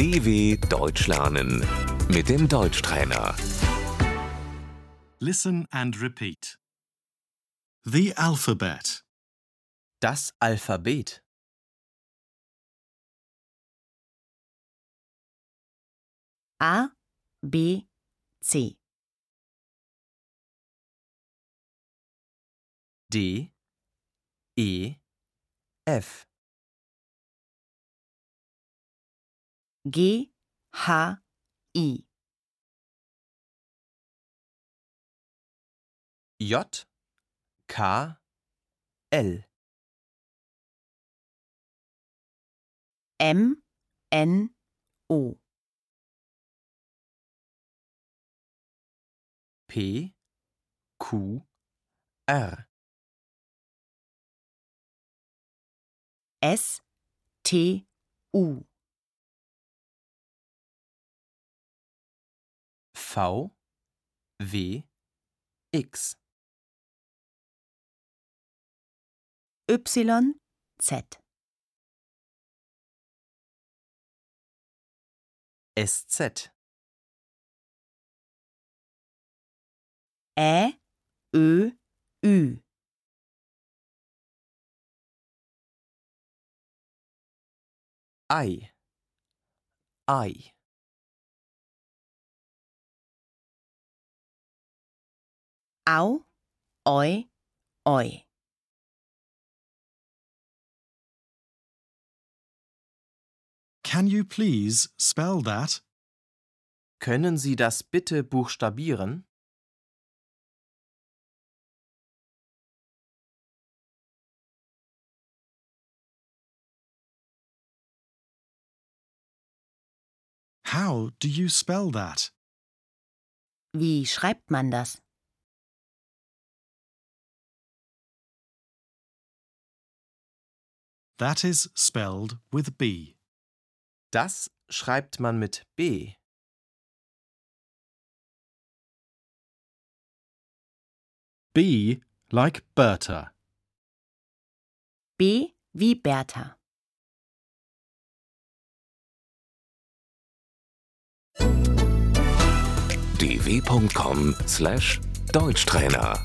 DW Deutsch lernen mit dem Deutschtrainer. Listen and repeat. The alphabet. Das Alphabet. A, B, C. D, E, F, G, H, I. J, K, L, M, N, O. P, Q, R, S, T, U. V, W, X, Y, Z. SZ, Ä, Ö, Ü. I, I, Au, Oi, Oi. Can you please spell that? Können Sie das bitte buchstabieren? How do you spell that? Wie schreibt man das? That is spelled with B. Das schreibt man mit B. B like Bertha. B wie Bertha. dw.com/deutschtrainer